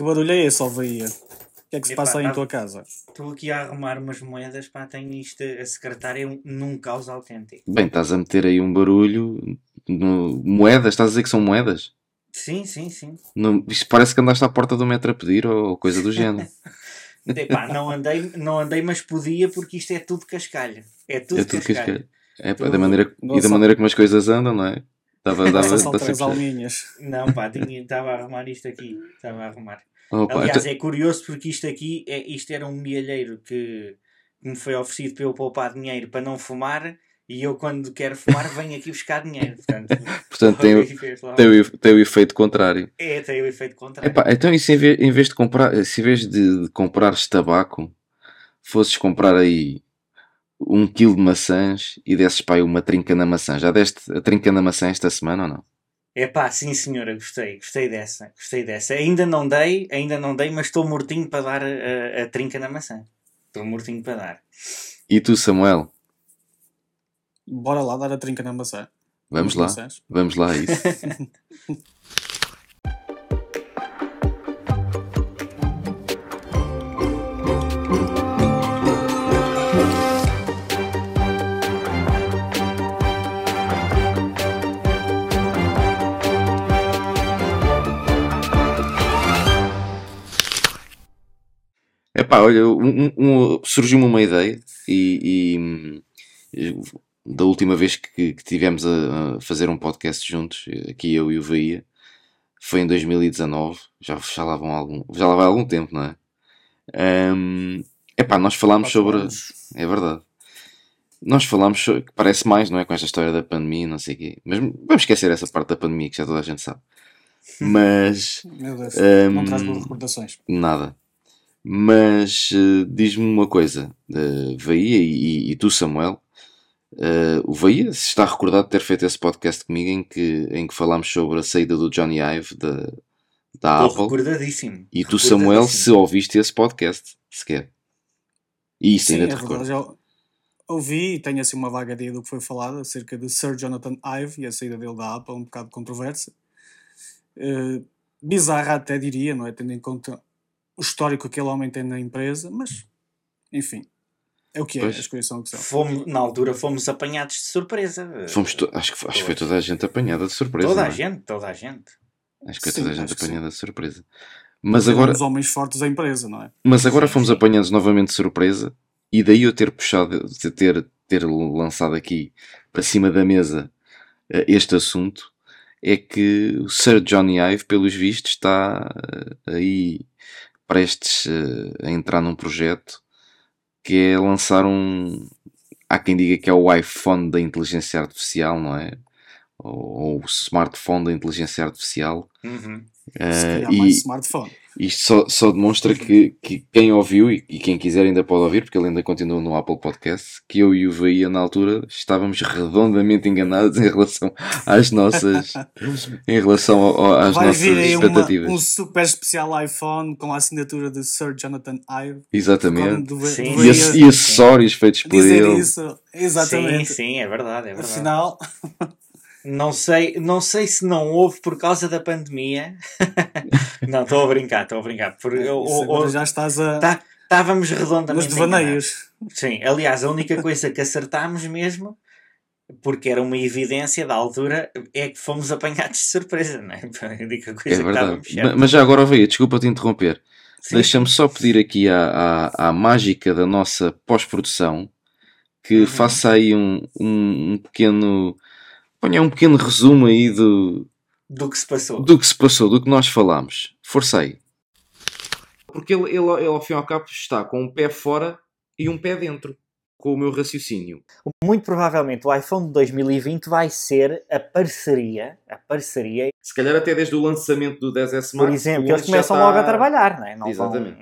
Que barulho é esse, Alvaia? O que é que se passa aí em tá- tua casa? Estou aqui a arrumar umas moedas, pá, tenho isto, a secretária num caos autêntico. Bem, estás a meter aí um barulho. no- Moedas, estás a dizer que são moedas? Sim, sim, sim. Não, isto parece que andaste à porta do metro a pedir ou coisa do género. Epá, não andei, não andei, mas podia porque isto é tudo cascalho. É tudo, é tudo que cascalho. é, pá, Tudo- da maneira, E da maneira como as coisas andam, não é? Dava, dava, Só só dava três sempre- alminhas. Não, pá, estava a arrumar isto aqui. Estava a arrumar. Pá, Aliás, então- é curioso porque isto aqui, é, isto era um mielheiro que me foi oferecido para eu poupar dinheiro para não fumar e eu quando quero fumar venho aqui buscar dinheiro. Portanto, portanto, tem, o- tem, o, tem o efeito contrário. É, tem o efeito contrário. Epá, então, e se em vez, em vez de comprar, se em vez de, de comprares tabaco, fosses comprar aí um quilo de maçãs e desses para aí uma trinca na maçã, já deste a trinca na maçã esta semana ou não? É pá, sim senhora, gostei, gostei dessa, gostei dessa. Ainda não dei, ainda não dei, mas estou mortinho para dar a, a trinca na maçã. Estou mortinho para dar. E tu, Samuel? Bora lá dar a trinca na maçã. Vamos Nas lá, maçãs. vamos lá a isso. Epá, olha, um- um- um- surgiu-me uma ideia e, e, da última vez que, que tivemos a, a fazer um podcast juntos, aqui eu e o Bahia, foi em 2019, já, já, lá, vão algum, já lá vai algum tempo, não é? Hum, epá, nós falámos sobre. É verdade. Nós falámos sobre. que Parece mais, não é? Com esta história da pandemia, não sei o quê. Mas vamos esquecer essa parte da pandemia que já toda a gente sabe. Mas. Meu Deus, Hum, não traz boas recordações. Nada. Mas eh, diz-me uma coisa, uh, Vaia e, e- e tu, Samuel. eh, o Vaia se está recordado de ter feito esse podcast comigo em que, em que falámos sobre a saída do Johnny Ive da, da Apple. recordadíssimo. E tu, Samuel, se ouviste esse podcast, sequer. E isso Sim, ainda é te verdade. recordo. Ouvi e tenho assim uma vaga ideia do que foi falado acerca de Sir Jonathan Ive e a saída dele da Apple, um bocado controversa. Eh, bizarra até diria, não é? Tendo em conta o histórico que aquele homem tem na empresa, mas enfim, é o que é, Pois. as coisas são o que são. Fomos, na altura fomos apanhados de surpresa. Fomos to- acho, que, acho que foi toda a gente apanhada de surpresa. Toda não a é? gente, toda a gente. Acho que foi Sim, toda a gente apanhada de surpresa. Mas agora, Os homens fortes da empresa, não é? Mas agora Sim, fomos apanhados novamente de surpresa e daí eu ter puxado, de ter, ter lançado aqui para cima da mesa eh, este assunto é que o Sir Johnny Ive, pelos vistos, está eh, aí prestes eh, a entrar num projeto que é lançar um. Há quem diga que é o iPhone da inteligência artificial, não é? Ou, ou o smartphone da inteligência artificial. Uhum. Se Eh, calhar e, mais smartphone. Isto só, só demonstra que, que quem ouviu e, e quem quiser ainda pode ouvir, porque ele ainda continua no Apple Podcast, que eu e o Veia na altura estávamos redondamente enganados em relação às nossas em relação ao- ao- às Vai nossas vir aí uma, expectativas. um super especial iPhone com a assinatura de Sir Jonathan Ive. Exatamente. Sim. veio E, e acessórios feitos por dizer ele. isso, exatamente. Sim, sim, é verdade, é verdade. Afinal, Não sei, não sei se não houve por causa da pandemia. não, estou a brincar, estou a brincar. Por, ou- agora ou- já estás a. tá- Estávamos nos redondamente enganados. devaneios. Sim, aliás, a única coisa que acertámos mesmo, porque era uma evidência da altura, é que fomos apanhados de surpresa, não é? A única É coisa que estávamos verdade. Ma- certos. Mas já agora, Veia, desculpa te interromper. Deixa-me só pedir aqui à, à, à mágica da nossa pós-produção que Uhum. faça aí um, um, um pequeno. Ponha um pequeno resumo aí do, Do que se passou. do que se passou, do que nós falámos. Força aí. Porque ele, ele, ele, ao fim e ao cabo, está com um pé fora e um pé dentro, com o meu raciocínio. Muito provavelmente o iPhone de 2020 vai ser a parceria, a parceria, Se calhar até desde o lançamento do 10S por exemplo, que eles começam logo a trabalhar, não é? Não, vão- Exatamente.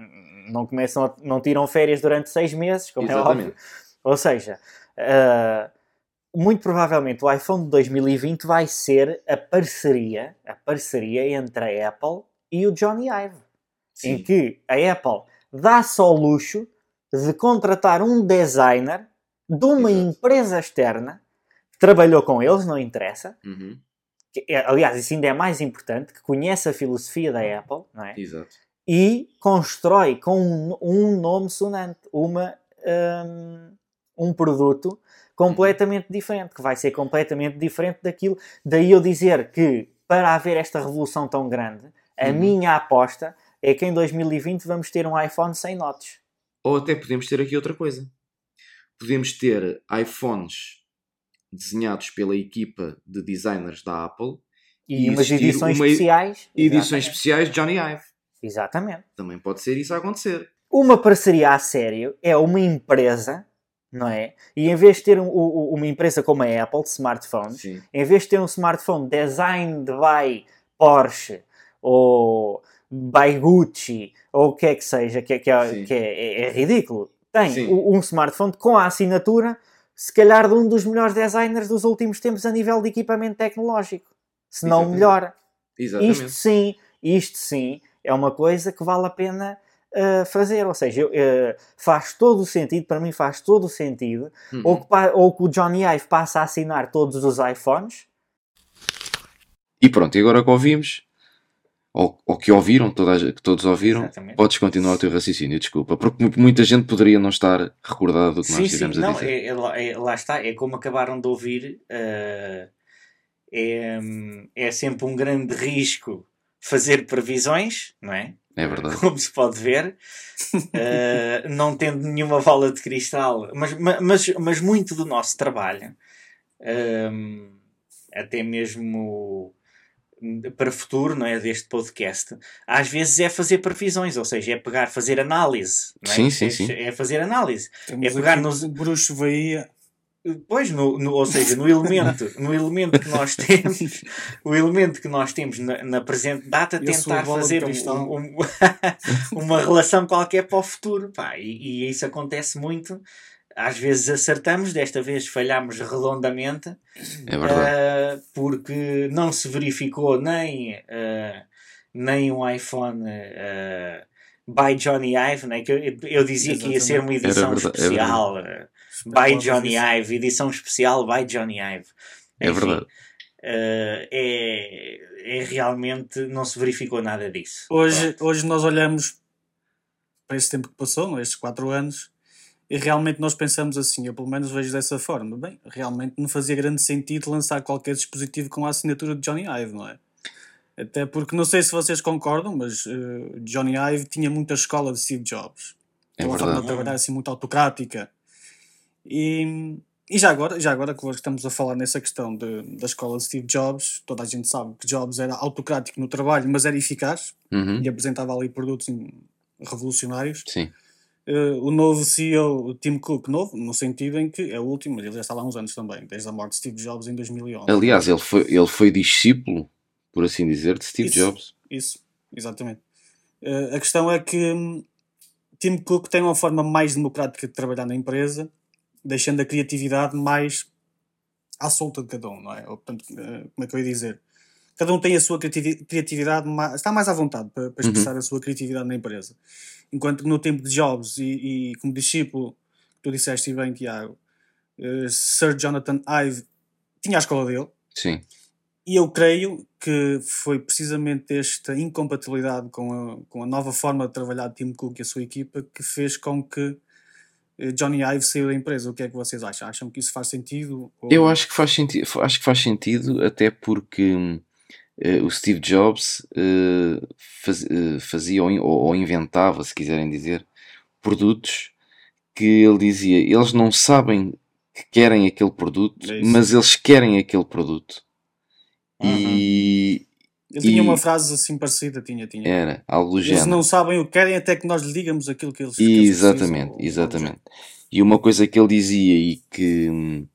não começam, a- não tiram férias durante seis meses, como é Exatamente. óbvio. Ou seja, ah, muito provavelmente o iPhone de 2020 vai ser a parceria, a parceria entre a Apple e o Johnny Ive, em que a Apple dá-se ao luxo de contratar um designer de uma Exato. empresa externa que trabalhou com eles, não interessa. Uhum, que é- aliás, isso ainda é mais importante, que conhece a filosofia da Apple, não é? Exato. e constrói com um, um nome sonante uma, um, um produto completamente diferente, que vai ser completamente diferente daquilo. Daí eu dizer que para haver esta revolução tão grande, a Uhum. minha aposta é que em 2020 vamos ter um iPhone sem notes. Ou até podemos ter aqui outra coisa. Podemos ter iPhones desenhados pela equipa de designers da Apple E, E umas edições uma- especiais. edições Exatamente. especiais de Johnny Ive. Exatamente. Também pode ser isso a acontecer. Uma parceria a sério é uma empresa, não é? E em vez de ter um- um- uma empresa como a Apple de smartphones, Sim. em vez de ter um smartphone designed by Porsche ou by Gucci ou o que é que seja, que, é- que é, que é- é- é ridículo, tem Sim. um smartphone com a assinatura, se calhar, de um dos melhores designers dos últimos tempos a nível de equipamento tecnológico. Se não melhor. Isto sim, isto sim, é uma coisa que vale a pena uh, fazer. Ou seja, eu, uh, faz todo o sentido, para mim faz todo o sentido, Uhum. ou, que, ou que o Johnny Ive passa a assinar todos os iPhones. E pronto, e agora que ouvimos, ou, ou que ouviram, toda a gente- que todos ouviram, Exatamente. podes continuar o teu raciocínio, desculpa. Porque mu- muita gente poderia não estar recordada do que nós Sim, estivemos sim, a não, dizer. é, é lá- é- lá está, é como acabaram de ouvir, uh, é, hum, é sempre um grande risco fazer previsões, não é? É verdade. como se pode ver, uh, não tendo nenhuma bola de cristal, mas, ma- mas, mas muito do nosso trabalho, um, até mesmo para futuro, não é, deste podcast, às vezes é fazer previsões, ou seja, é pegar, fazer análise, não é? Sim, sim, É- sim. É fazer análise. Temos É pegar nos- bruxo Bahia. Pois, no, no- ou seja, no elemento, no elemento que nós temos, o elemento que nós temos na, na presente data, tentar fazer um- um- uma relação qualquer para o futuro. Pá, e, e isso acontece muito. Às vezes acertamos, desta vez falhamos redondamente, É ah, porque não se verificou nem, ah, nem um iPhone ah, by Johnny Ive, né? que eu, eu dizia que ia ser uma edição especial. By Johnny Ive, edição especial by Johnny Ive. É Enfim, verdade. eh, é, é realmente não se verificou nada disso. Hoje, hoje nós olhamos para esse tempo que passou, não é? estes 4 anos, e realmente nós pensamos assim, eu pelo menos vejo dessa forma. Bem, realmente não fazia grande sentido lançar qualquer dispositivo com a assinatura de Johnny Ive, não é? Até porque, não sei se vocês concordam, mas eh, Johnny Ive tinha muita escola de Steve Jobs. É uma forma de verdade. trabalhar assim muito autocrática. E, e já, agora, já agora que estamos a falar nessa questão de, da escola de Steve Jobs, toda a gente sabe que Jobs era autocrático no trabalho, mas era eficaz Uhum. e apresentava ali produtos revolucionários. Sim. Eh, o novo CEO, o Tim Cook, novo, no sentido em que é o último, mas ele já está lá há uns anos também, desde a morte de Steve Jobs em 2011. Aliás, ele foi, ele foi discípulo, por assim dizer, de Steve Isso. Jobs. Isso, exatamente. Eh, a questão é que hum, Tim Cook tem uma forma mais democrática de trabalhar na empresa, deixando a criatividade mais à solta de cada um, não é? Ou, portanto, eh, como é que eu ia dizer? Cada um tem a sua criativi- criatividade, está mais à vontade para, para expressar a sua criatividade na empresa. Enquanto que no tempo de Jobs e, e como discípulo, tu disseste bem, Tiago, eh, Sir Jonathan Ive tinha a escola dele, Sim. e eu creio que foi precisamente esta incompatibilidade com a, com a nova forma de trabalhar de Tim Cook e a sua equipa que fez com que Johnny Ive saiu da empresa. O que é que vocês acham? Acham que isso faz sentido? Ou- Eu acho que faz sentido, acho que faz sentido até porque eh, o Steve Jobs eh, faz- eh, fazia ou, ou- inventava, se quiserem dizer, produtos que ele dizia, eles não sabem que querem aquele produto, É mas eles querem aquele produto. E Ele tinha e- uma frase assim parecida, tinha, tinha. era algo do Eles género. não sabem o que querem até que nós lhe digamos aquilo que eles, que eles Exatamente, precisam, exatamente. E uma coisa que ele dizia e que, hum,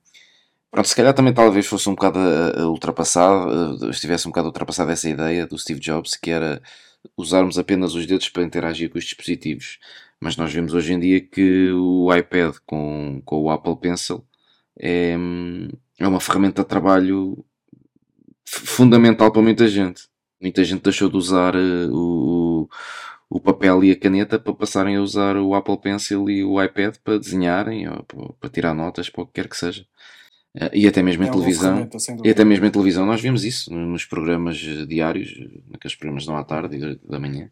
pronto, se calhar também talvez fosse um bocado a- a ultrapassado, eh, estivesse um bocado ultrapassada essa ideia do Steve Jobs, que era usarmos apenas os dedos para interagir com os dispositivos. Mas nós vemos hoje em dia que o iPad com, com o Apple Pencil é, hum, é uma ferramenta de trabalho fundamental para muita gente. Muita gente deixou de usar eh, o, o papel e a caneta para passarem a usar o Apple Pencil e o iPad para desenharem ou para- para tirar notas, para o que quer que seja. Eh, E até mesmo É em boa televisão. E até mesmo em televisão nós vemos isso no- nos programas eh, diários, naqueles programas não à tarde e da- manhã.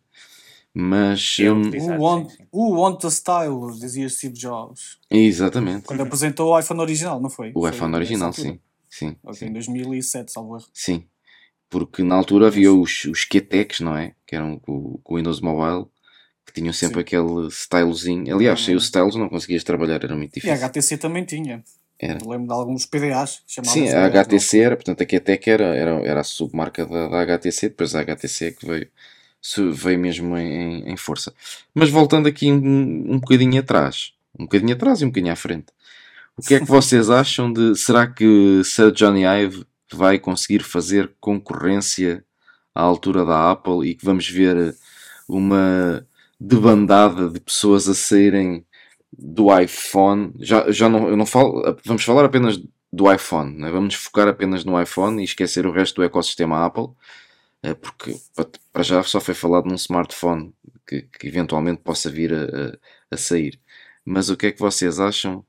Mas. Eu hum, utilizo. Who Exato, want, the style, dizia Steve Jobs. exatamente. Quando apresentou o iPhone original, não foi? O Foi iPhone original, sim. Sim, Ok, sim. em 2007, salvo erro. Sim. Porque na altura havia os, os QTECs, não é? Que eram com, com o Windows Mobile, que tinham sempre Sim. aquele stylozinho. Aliás, sem Uhum. os stylos não conseguias trabalhar, era muito E a difícil. HTC também tinha. Era. Eu lembro de alguns PDAs chamavam Sim, a HTC era, portanto a QTEC era, era, era a submarca da, da HTC, depois a HTC é que veio, veio mesmo em, em força. Mas voltando aqui um, um bocadinho atrás, um bocadinho atrás e um bocadinho à frente, o que é que vocês acham de. Será que Sir Johnny Ive vai conseguir fazer concorrência à altura da Apple e que vamos ver uma debandada de pessoas a saírem do iPhone? Já, já não, eu não falo, vamos falar apenas do iPhone, né? vamos focar apenas no iPhone e esquecer o resto do ecossistema Apple, eh, porque pa- para já só foi falado num smartphone que, que eventualmente possa vir a, a- a sair. Mas o que é que vocês acham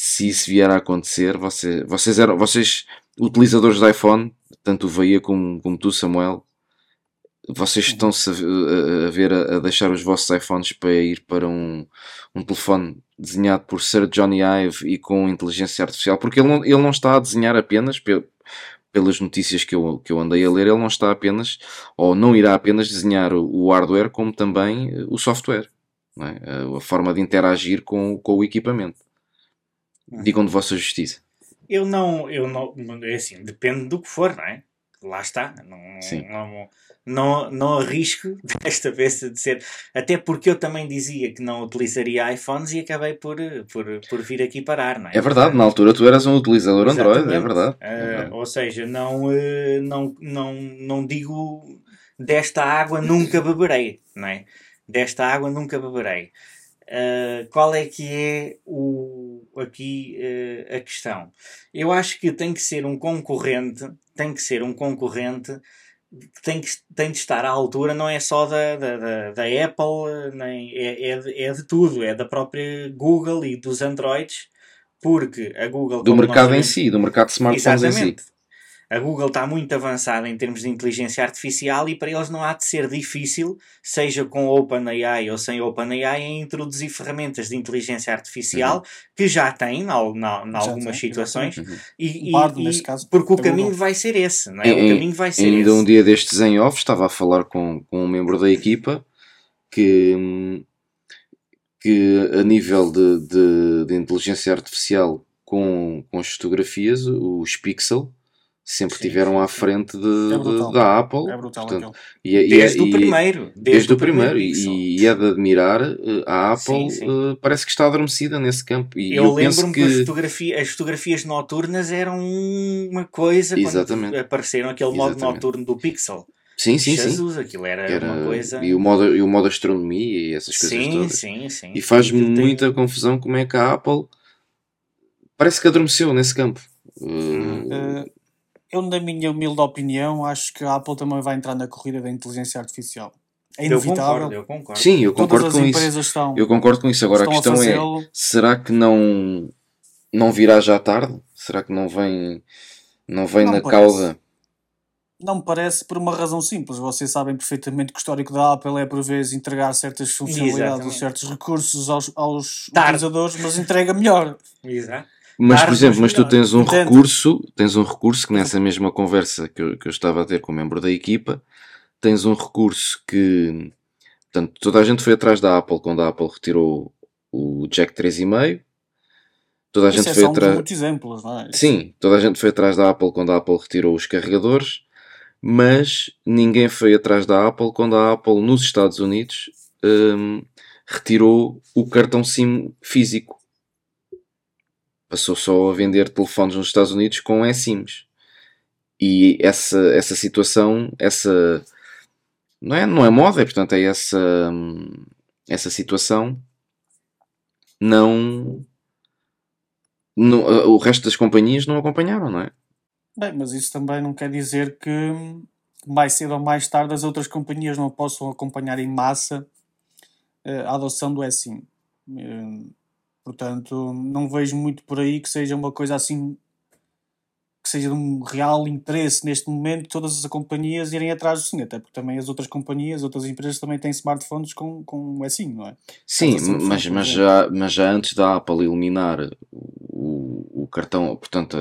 se isso vier a acontecer? Você, vocês, eram, vocês, utilizadores de iPhone, tanto o Veia como, como tu, Samuel, vocês estão-se a, ver a, a deixar os vossos iPhones para ir para um, um telefone desenhado por Sir Johnny Ive e com inteligência artificial, porque ele não, ele não está a desenhar apenas, pe- pelas notícias que eu, que eu andei a ler, ele não está apenas, ou não irá apenas desenhar o, o hardware, como também eh, o software, é? a, a forma de interagir com, com o equipamento. Uhum. Digam de vossa justiça. Eu não, eu não, é assim, depende do que for, não é? Lá está. Não, Sim. não, não, não arrisco desta vez a dizer. Até porque eu também dizia que não utilizaria iPhones e acabei por, por, por vir aqui parar, não é? É verdade, na altura tu eras um utilizador Android, é verdade. É Eh, verdade. ou seja, não, eh, não, não, não digo desta água nunca beberei, não é? Desta água nunca beberei. Eh, qual é que é o, aqui eh, a questão? Eu acho que tem que ser um concorrente, tem que ser um concorrente que tem, que, tem de estar à altura, não é só da, da, da, da Apple, nem, é, é, de, é de tudo, é da própria Google e dos Androids, porque a Google... Do mercado em si, do mercado de smartphones em si. A Google está muito avançada em termos de inteligência artificial e para eles não há de ser difícil, seja com OpenAI ou sem OpenAI, em introduzir ferramentas de inteligência artificial que já têm em algumas tem, situações. Uhum. E, Bard, e- neste e- caso, porque o da caminho vai ser esse, não é? Em- o caminho vai ser Ainda esse. um dia destes em off estava a falar com, com um membro da equipa que, que a nível de, de, de inteligência artificial com, com as fotografias, os Pixel sempre Sim, tiveram sim, à sim. frente de, É de- da Apple. É brutal portanto, e, é- e é- Desde o e- primeiro. Desde, Desde o primeiro, Pixel. e, e é de admirar, eh, a Apple Sim, sim. eh, parece que está adormecida nesse campo. E Eu, eu, lembro-me que, as, que. fotografia- as fotografias noturnas eram uma coisa Exatamente. quando apareceram aquele modo Exatamente. noturno do Pixel. Sim, sim, sim. Jesus, aquilo era, Era- uma coisa. e, o modo, e o modo astronomia e essas coisas sim, todas. sim, sim. E faz Aquilo tem- muita confusão como é que a Apple parece que adormeceu nesse campo. Uh, eu, na minha humilde opinião, acho que a Apple também vai entrar na corrida da inteligência artificial. É eu inevitável. concordo, eu concordo. sim, eu Todas concordo as com isso. empresas estão, Eu concordo com isso. Agora a estão a questão é: será que não, não virá já tarde? Será que não vem, não vem Não na parece. cauda? Não me parece por uma razão simples. Vocês sabem perfeitamente que o histórico da Apple é por vezes entregar certas funcionalidades ou Exatamente. certos recursos aos, aos utilizadores, mas entrega melhor. Exato. Mas, por exemplo, mas tu tens um Entendo. recurso, tens um recurso que nessa mesma conversa que eu, que eu estava a ter com o membro da equipa, tens um recurso que, portanto, toda a gente foi atrás da Apple quando a Apple retirou o jack 3,5. Toda a Isso gente é foi atrás. é? Sim, toda a gente foi atrás da Apple quando a Apple retirou os carregadores, mas ninguém foi atrás da Apple quando a Apple nos Estados Unidos hum, retirou o cartão SIM físico. Passou só a vender telefones nos Estados Unidos com eSIMs. E essa, essa situação, essa não é, não é moda, é, portanto, é essa, essa situação não, não- o resto das companhias não acompanharam, não é? Bem, mas isso também não quer dizer que mais cedo ou mais tarde as outras companhias não possam acompanhar em massa eh, a adoção do eSIM. Portanto, não vejo muito por aí que seja uma coisa assim que seja de um real interesse neste momento todas as companhias irem atrás do sim, até porque também as outras companhias, outras empresas também têm smartphones com, com o SIM, não é? Sim, mas, mas, exemplo. já, mas já antes da Apple eliminar o, o cartão, portanto,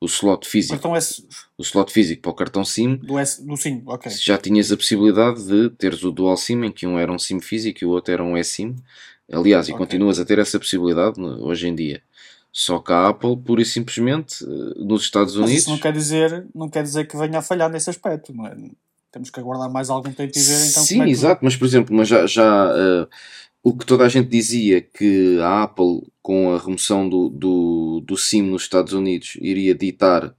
o slot O físico, cartão S o slot físico para o cartão SIM, do, S, do SIM, ok. já tinhas a possibilidade de teres o dual SIM, em que um era um SIM físico e o outro era um eSIM. Aliás, e Ok. continuas a ter essa possibilidade no- hoje em dia. Só que a Apple, pura e simplesmente, eh, nos Estados Mas Unidos, isso não quer, dizer, não quer dizer que venha a falhar nesse aspecto, não é? Temos que aguardar mais algum tempo e ver então Sim, é exato, mas por exemplo, mas já, já eh, o que toda a gente dizia que a Apple, com a remoção do, do, do SIM nos Estados Unidos, iria ditar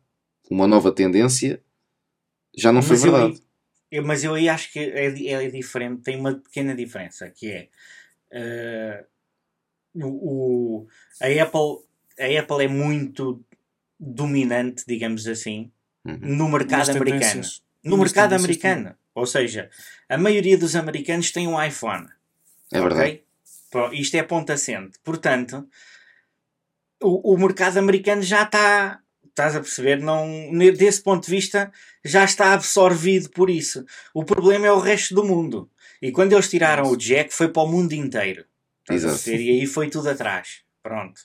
uma nova tendência, já não foi Mas aí- verdade. eu- mas eu aí acho que é, di- é diferente, tem uma pequena diferença, que é eh, o, o- a, Apple, a Apple é muito dominante, digamos assim, Uhum. no mercado nas americano. tendências. No nas mercado americano. Ou seja, a maioria dos americanos tem um iPhone. É verdade. ok? Pro- Isto é ponto assente. Portanto, o, o mercado americano já está, estás a perceber, não, desse ponto de vista, já está absorvido por isso. O problema é o resto do mundo. E quando eles tiraram o Jack, foi para o mundo inteiro. A Exato. E aí foi tudo atrás. Pronto.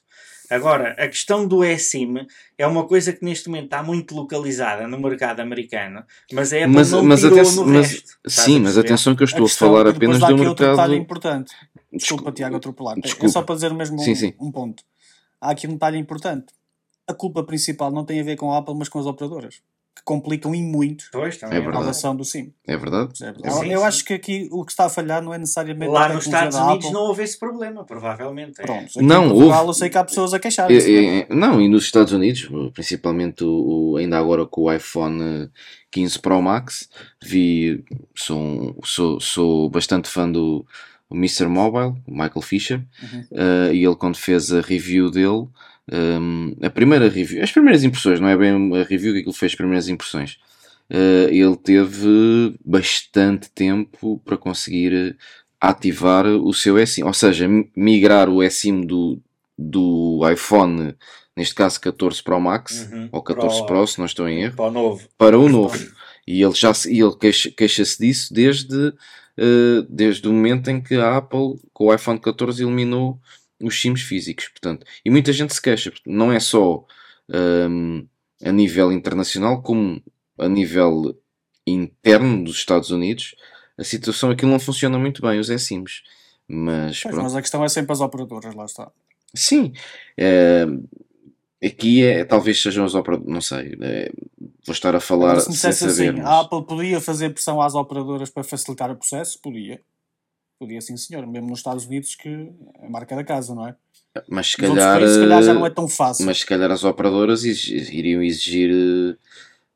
Agora, a questão do eSIM é uma coisa que neste momento está muito localizada no mercado americano, mas a Apple Mas- não mas tirou atenção- no mas- resto. A Sim, mas atenção que eu estou a, questão- falar apenas do aqui outro mercado. detalhe importante. Desculpa, Desculpa. Tiago, atropelar. É só para dizer mesmo um, Sim, sim. um ponto. Há aqui um detalhe importante. A culpa principal não tem a ver com a Apple, mas com as operadoras. Que complicam em muito Pois, também É a verdade. relação do SIM. É verdade? percebes? Sim, eu sim. acho que aqui o que está a falhar não é necessariamente Lá nos Estados da Unidos Apple. não houve esse problema, provavelmente. É. Pronto, aqui Não, em Portugal houve. eu sei que há pessoas a É, não é? é, é, não, e nos Estados Unidos, principalmente o, ainda agora com o iPhone eh, 15 Pro Max, vi, sou, sou, sou bastante fã do o Mr. Mobile, o Michael Fisher, Uhum. eh, e ele quando fez a review dele, ehm, a primeira review, as primeiras impressões, não é bem a review que ele fez as primeiras impressões, eh, ele teve bastante tempo para conseguir ativar o seu eSIM, ou seja, mi- migrar o eSIM do, do iPhone, neste caso 14 Pro Max, Uhum. ou 14 Pro- Pro, se não estou em erro, Para o novo. para o novo. E ele já e ele queixa- queixa-se disso desde, eh, desde o momento em que a Apple, com o iPhone 14, eliminou os SIMs físicos. Portanto, e muita gente se queixa, não é só ehm, a nível internacional, como a nível interno dos Estados Unidos, a situação aquilo não funciona muito bem, os eSIMs. Mas Pois, mas a questão é sempre as operadoras, lá está. Sim, eh, aqui é, talvez sejam os operadores, não sei, eh, vou estar a falar Agora, se me sem saber, assim, mas- a Apple podia fazer pressão às operadoras para facilitar o processo? Podia. Podia sim, senhor. Mesmo nos Estados Unidos, que é a marca da casa, não é? mas se calhar, países, se calhar já eh, não é tão fácil. mas se calhar as operadoras iriam exigir eh,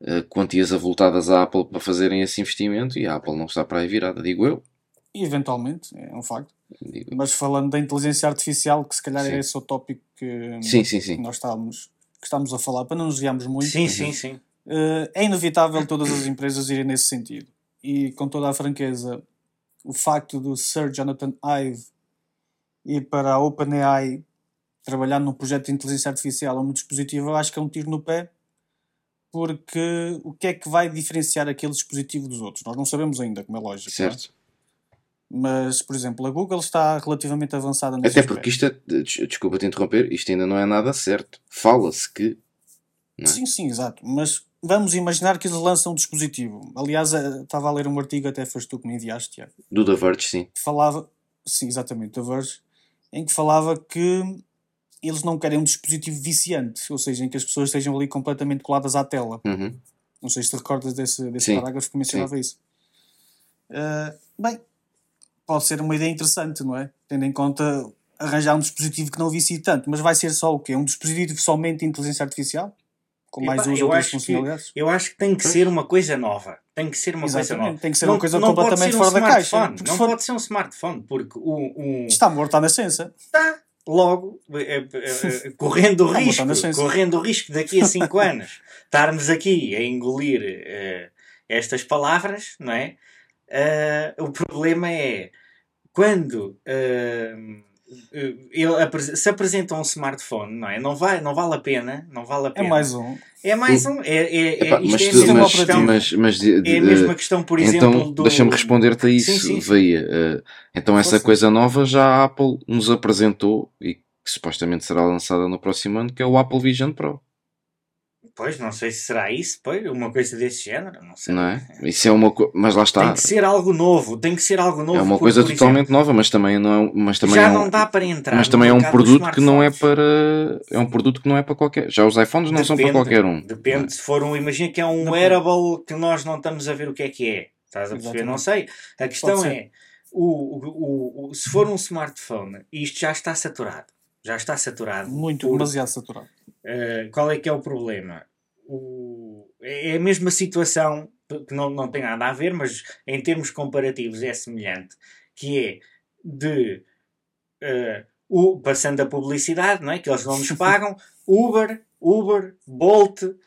eh, quantias avultadas à Apple para fazerem esse investimento e a Apple não está para aí virada, digo eu. E eventualmente, é um facto. Digo. Mas falando da inteligência artificial, que se calhar Sim. é esse o tópico que, Sim, sim, que nós estamos, que estamos a falar, para não nos guiarmos muito. Sim, sim, sim. Eh, é inevitável todas as empresas irem nesse sentido. E com toda a franqueza, o facto do Sir Jonathan Ive ir para a OpenAI trabalhar num projeto de inteligência artificial ou no dispositivo, eu acho que é um tiro no pé, porque o que é que vai diferenciar aquele dispositivo dos outros? Nós não sabemos ainda, como é lógico. não é? Certo. Mas, por exemplo, a Google está relativamente avançada nesse Até aspecto. porque isto é, des- desculpa te interromper, isto ainda não é nada certo. Fala-se que é? Sim, sim, exato. Mas vamos imaginar que eles lançam um dispositivo. Aliás, eh, estava a ler um artigo, até foste tu que me enviaste, Tiago, do The Verge, sim. falava, sim, exatamente, da Verge, em que falava que eles não querem um dispositivo viciante, ou seja, em que as pessoas estejam ali completamente coladas à tela. Uhum. Não sei se te recordas desse, desse Sim, parágrafo que mencionava isso. Ah, bem, pode ser uma ideia interessante, não é? Tendo em conta arranjar um dispositivo que não vicie tanto, mas vai ser só o quê? Um dispositivo somente de inteligência artificial? Com mais Epá, duas eu ou três que- funcionalidades? Eu acho que tem que ser uma coisa nova. Tem que ser uma coisa Exatamente, nova. tem que ser Não- uma coisa completamente um fora da caixa. smartphone. Porque Não se for- pode ser um smartphone, porque o, o, Está morto, está na ciência. está logo eh, eh, eh, correndo o risco, correndo o risco daqui a 5 anos estarmos aqui a engolir eh, estas palavras, não é? Eh, o problema é quando eh, ele apre- se apresenta um smartphone, não é? Não, vai, não vale a pena, não vale a É pena. mais um. É mais um. É, é, é, Epá, isto mas, é a tu- mesma mas, questão. mas, mas de- é a de- mesma questão, por exemplo, então, do. deixa-me responder-te a isso, Sim, sim, sim. Veia. Eh, então, essa Força. coisa nova já a Apple nos apresentou e que supostamente será lançada no próximo ano, que é o Apple Vision Pro, Pois, não sei se será isso, pois, uma coisa desse género, não sei. não é? Isso é uma co... Mas lá está. Tem que ser algo novo, tem que ser algo novo. É uma coisa por totalmente nova, mas também não é, mas também já é um, não dá para entrar. mas também é um produto que não é para é um produto que não é para qualquer. Já os iPhones não são para Depende, qualquer um. Depende, se for um, imagina que é um Depende. wearable que nós não estamos a ver o que é que é. Estás a perceber? Exatamente. Não sei. A questão é, o, o, o, o- se for um smartphone, isto já está saturado. Já está saturado. Muito, Por- demasiado saturado. Uh, qual é que é o problema? O- é a mesma situação, que não, não tem nada a ver, mas em termos comparativos é semelhante, que é de uh, o, passando a publicidade, não é? que eles não nos pagam, Uber, Uber, Bolt, uh,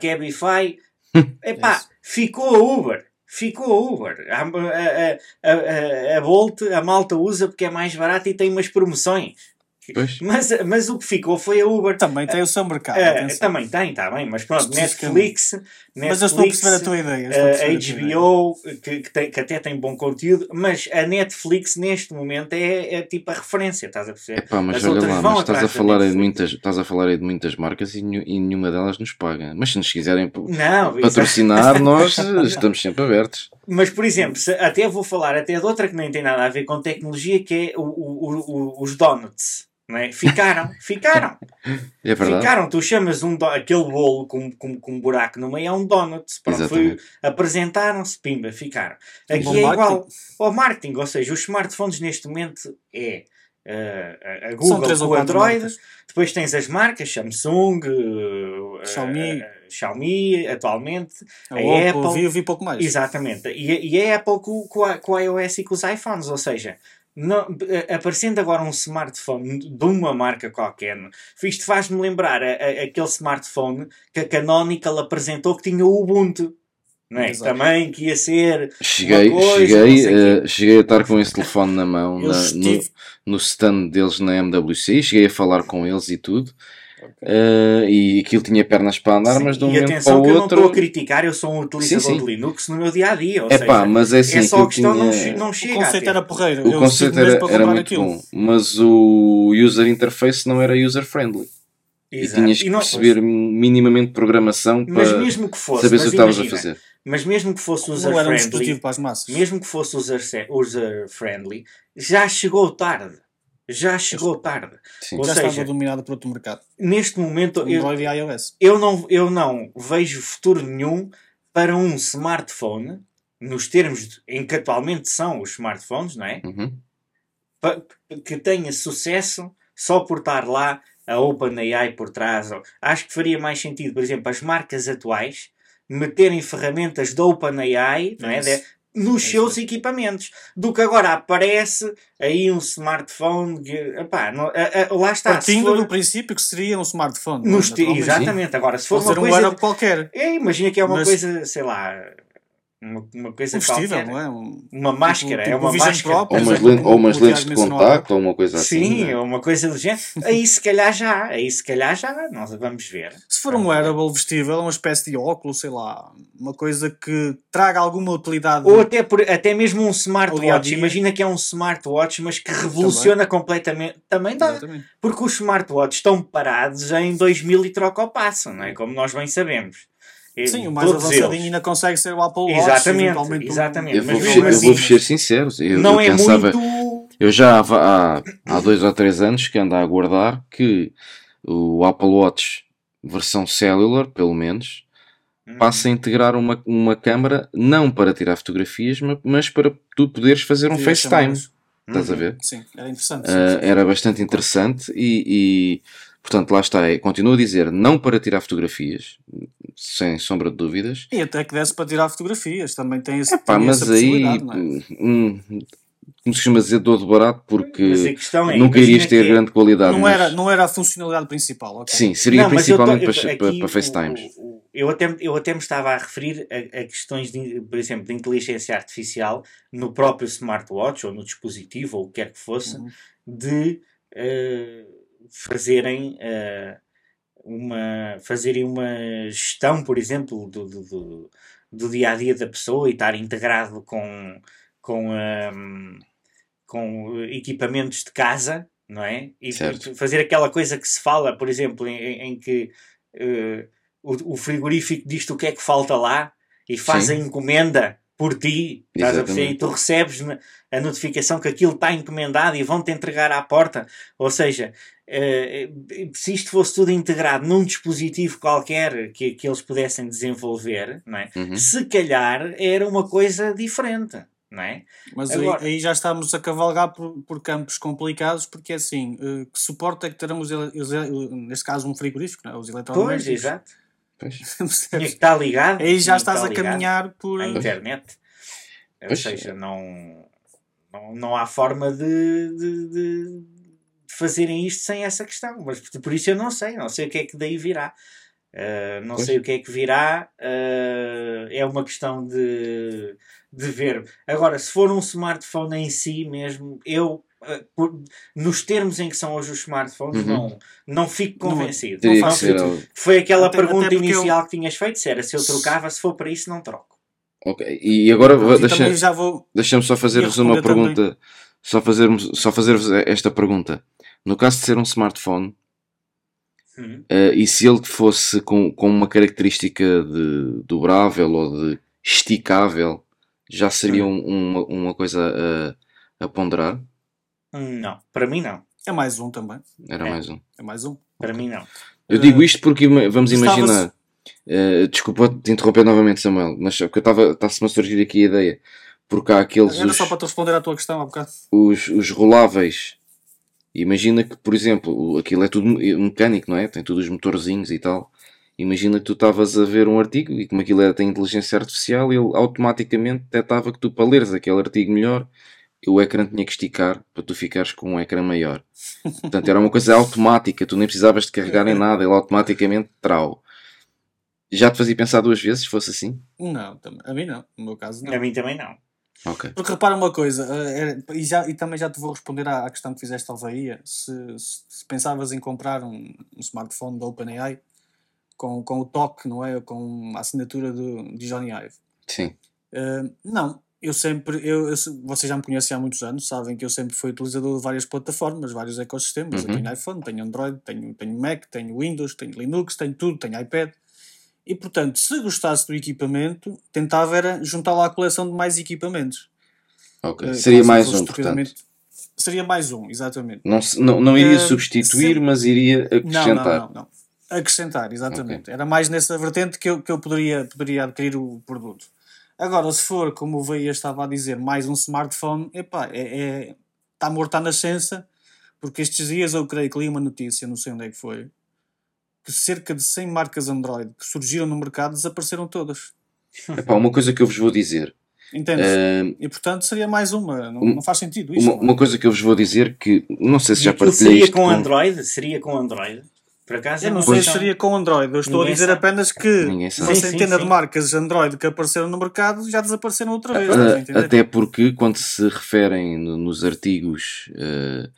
Cabify, epá, Isso. ficou a Uber. Ficou a Uber. A, a, a, a, a Bolt a malta usa porque é mais barato e tem umas promoções. Pois. Mas, mas o que ficou foi a Uber. Também tem o seu mercado. Atenção. também tem, está bem, mas pronto, Especificamente. Netflix, Mas eu estou a Netflix, perceber a tua ideia. a eh, a. HBO, que, que, tem- que até tem bom conteúdo, mas a Netflix neste momento é, é tipo a referência, estás a perceber? Epá, mas As olha lá, mas estás a, falar aí de Netflix. muitas, estás a falar aí de muitas marcas e, e nenhuma delas nos paga. Mas se nos quiserem Não, patrocinar, nós estamos sempre abertos. Mas, por exemplo, se- até vou falar até de outra que nem tem nada a ver com tecnologia, que é o- o- o- os donuts. Não é? Ficaram, ficaram, É ficaram. Tu chamas um do- aquele bolo com, com, com um buraco no meio, é um donut. Apresentaram-se, pimba, ficaram. Aqui Bom é marketing. igual ao marketing, ou seja, os smartphones neste momento é eh, a- Google com o Android, marcas. depois tens as marcas Samsung, eh, Xiaomi. eh, Xiaomi atualmente, A a Apple- vi, vi pouco mais. Exatamente. E, e a Apple com, com, a, com a iOS e com os iPhones, ou seja, não- eh, aparecendo agora um smartphone de uma marca qualquer, isto faz-me lembrar a- a- aquele smartphone que a Canonical apresentou que tinha o Ubuntu. Não é? Exato. Também que ia ser. Cheguei, Uma coisa, cheguei, eh, cheguei a estar com esse telefone na mão na- estive- no, no stand deles na MWC, cheguei a falar com eles e tudo. Eh, e aquilo tinha pernas para andar, mas de um e momento para atenção o que eu não estou a outro. criticar, eu sou um utilizador Sim, sim. de Linux no meu dia a dia. Ou É pá, mas é assim, é só a questão não, tinha- não O chega conceito a ter. era porreiro. O Eu conceito era, para era comprar muito aquilo. bom, mas o user interface não era user friendly. Exato. E tinhas que não- perceber minimamente programação Mas para mesmo que fosse, saber se o que estavas a fazer. Mas mesmo que fosse Não um user-friendly, massas. mesmo que fosse user- user-friendly, já chegou tarde. Já chegou tarde. Sim. Ou Já seja, estava dominado por outro mercado. Neste momento, eu, e eu, não, eu não vejo futuro nenhum para um smartphone, nos termos de- em que atualmente são os smartphones, não é? Uhum. Pa- que tenha sucesso só por estar lá a OpenAI por trás. Acho que faria mais sentido, por exemplo, as marcas atuais meterem ferramentas da OpenAI não é? De- nos Isso. seus equipamentos, do que agora aparece aí um smartphone que, epá, não- a- a- lá está. Partindo for do princípio que seria um smartphone. nos é? Naturalmente. exatamente, agora se for Pode uma um coisa. wearable qualquer. É, imagina que é uma Mas- coisa, sei lá, uma, uma coisa Um vestível, qualquer. não é? Um, Uma máscara, é tipo uma Vision máscara. Pro, Ou umas, exemplo, lentes, ou como umas o lentes de contacto ou uma coisa assim. Sim, né? uma coisa do género. Aí se calhar já, aí se calhar já, nós vamos ver. Se for um wearable vestível, uma espécie de óculos, sei lá, uma coisa que traga alguma utilidade. Ou até, por, até mesmo um smartwatch. Imagina que é um smartwatch, mas que revoluciona completamente. Também dá. Exatamente. Porque os smartwatches estão parados em 2000 e troca ao passo, não é? Como nós bem sabemos. E Sim, o mais avançadinho eles. ainda consegue ser o Apple Watch. Exatamente, exatamente. Eu Mas vou, ser, eu assim, vou ser sincero. Eu, Não eu é pensava, muito. eu já há, há, há dois ou três anos que ando a aguardar que o Apple Watch versão cellular, pelo menos, Hum. passe a integrar uma, uma câmara não para tirar fotografias, ma- mas para tu poderes fazer um. FaceTime. Estás a Uhum. ver? Sim, era interessante. Ah, sim, sim. era bastante interessante e, e, portanto lá está, é, continuo a dizer não para tirar fotografias sem sombra de dúvidas E até que desse para tirar fotografias, também tem, esse, Epá, tem mas essa aí é? hum, como se costuma dizer, dor de barato, porque é, nunca irias ter grande qualidade. Não mas- era, não era a funcionalidade principal, ok? Sim, seria Não, eu tô- principalmente eu para, para, o- Eu até, eu até me estava a referir a, a questões, de, por exemplo, de inteligência artificial no próprio smartwatch ou no dispositivo ou o que quer que fosse, Uhum. de eh, fazerem eh, uma fazerem uma gestão, por exemplo, do, do, do, do dia a dia da pessoa e estar integrado com, com, ahm, com equipamentos de casa, não é? E Certo. fazer aquela coisa que se fala, por exemplo, em, em- que eh, o, o frigorífico diz-te o que é que falta lá e faz Sim. a encomenda por ti, estás a perceber? E tu recebes a notificação que aquilo está encomendado e vão-te entregar à porta. Ou seja, eh, se isto fosse tudo integrado num dispositivo qualquer que, que eles pudessem desenvolver, não é? Uhum. se calhar era uma coisa diferente. Não é? Mas Agora- aí, aí já estamos a cavalgar por, por campos complicados, porque assim, eh, que suporte é que terão os, os neste caso um frigorífico, não é? os Pois, eletrodomésticos? exato. Pois. Tinha que estar ligado. aí já estás a caminhar por. à internet. Ou Pois. seja, não, não, não há forma de, de, de fazerem isto sem essa questão. Mas por isso eu não sei, não sei o que é que daí virá. Uh, não Pois. sei o que é que virá, uh, é uma questão de, de ver. Agora, se for um smartphone em si mesmo, eu, nos termos em que são hoje os smartphones, Uhum. não, não fico Não- convencido. Não algo. Foi aquela Até- pergunta até inicial que tinhas feito, se era se eu trocava, se for para isso, não troco. Ok. E agora deixa, também já vou. Deixa-me só fazer-vos uma pergunta. Só fazer-vos só fazer esta pergunta. No caso de ser um smartphone, Uhum. eh, e se ele fosse com, com uma característica de dobrável ou de esticável, já seria um- uma, uma coisa a, a ponderar? Não, para mim não. É mais um também. Era É. mais um. É mais um. Para mim não. Eu digo isto porque ima- vamos Estava-se- imaginar. eh, desculpa te interromper novamente, Samuel, mas é porque eu estava está-se-me a surgir aqui a ideia. Porque há aqueles. Era os- só para te responder à tua questão há bocado. os, os roláveis. Imagina que, por exemplo, o- aquilo é tudo me- mecânico, não é? Tem todos os motorzinhos e tal. Imagina que tu estavas a ver um artigo e como aquilo é, tem inteligência artificial, ele automaticamente detectava que tu, para leres aquele artigo melhor, o ecrã tinha que esticar para tu ficares com um ecrã maior. Portanto, era uma coisa automática, tu nem precisavas de carregar em nada, ele automaticamente trau. Já te fazia pensar duas vezes se fosse assim? Não, a mim não. No meu caso, não. A mim também não. Ok. Porque repara uma coisa, eh, e, já, e também já te vou responder à, à questão que fizeste ao Bahia. Se, se, se pensavas em comprar um, um smartphone da OpenAI com, com o toque, não é? Com a assinatura do, de Johnny Ive. Sim. Eh, não, eu sempre, eu, eu vocês já me conhecem há muitos anos, sabem que eu sempre fui utilizador de várias plataformas, vários ecossistemas. Uhum. Eu tenho iPhone, tenho Android, tenho, tenho Mac, tenho Windows, tenho Linux, tenho tudo, tenho iPad. E portanto, se gostasse do equipamento, tentava era juntar lá a coleção de mais equipamentos. Ok. Eh, Seria mais um, portanto. Seria mais um, exatamente. Não, não, não iria Eh, substituir, mas iria Não, acrescentar. não, não, não. Acrescentar, exatamente. Era mais nessa vertente que eu, que eu poderia, poderia adquirir o produto. Agora, se for, como o Veia estava a dizer, mais um smartphone, epá, é, é, está morto à nascença, porque estes dias eu creio que li uma notícia, não sei onde é que foi, que cerca de 100 marcas Android que surgiram no mercado desapareceram todas. Epá, uma coisa que eu vos vou dizer. Entendes? eh, E portanto seria mais uma. Não, Um- não faz sentido isso. uma, é? uma coisa que eu vos vou dizer que não sei se E já partilhei seria isto com com- Android? Seria com Android? Por acaso Eu não Pois. sei se seria com Android. Eu estou Ninguém a dizer sabe. apenas que uma Sim, centena sim. de marcas Android que apareceram no mercado já desapareceram outra vez. Ah, a até porque quando se referem no- nos artigos eh,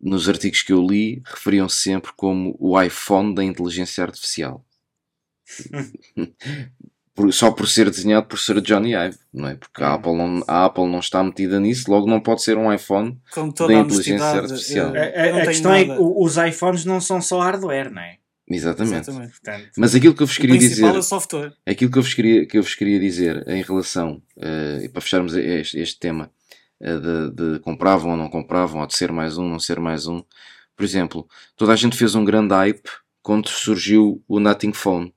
nos artigos que eu li referiam-se sempre como o iPhone da inteligência artificial Por- só por ser desenhado por Sir Johnny Ive não é? porque Hum. a Apple, não, a Apple não está metida nisso logo não pode ser um iPhone Com toda da a inteligência artificial. eu- A, eu a- a questão é nada- que o- os iPhones não são só hardware, não é? exatamente, Exatamente. Portanto, mas aquilo que eu vos O queria principal dizer é software. Aquilo que eu vos queria, que eu vos queria dizer em relação, eh, e para fecharmos este, este tema, eh, de, de compravam ou não compravam, ou de ser mais um, não ser mais um, por exemplo, toda a gente fez um grande hype quando surgiu o Nothing Phone.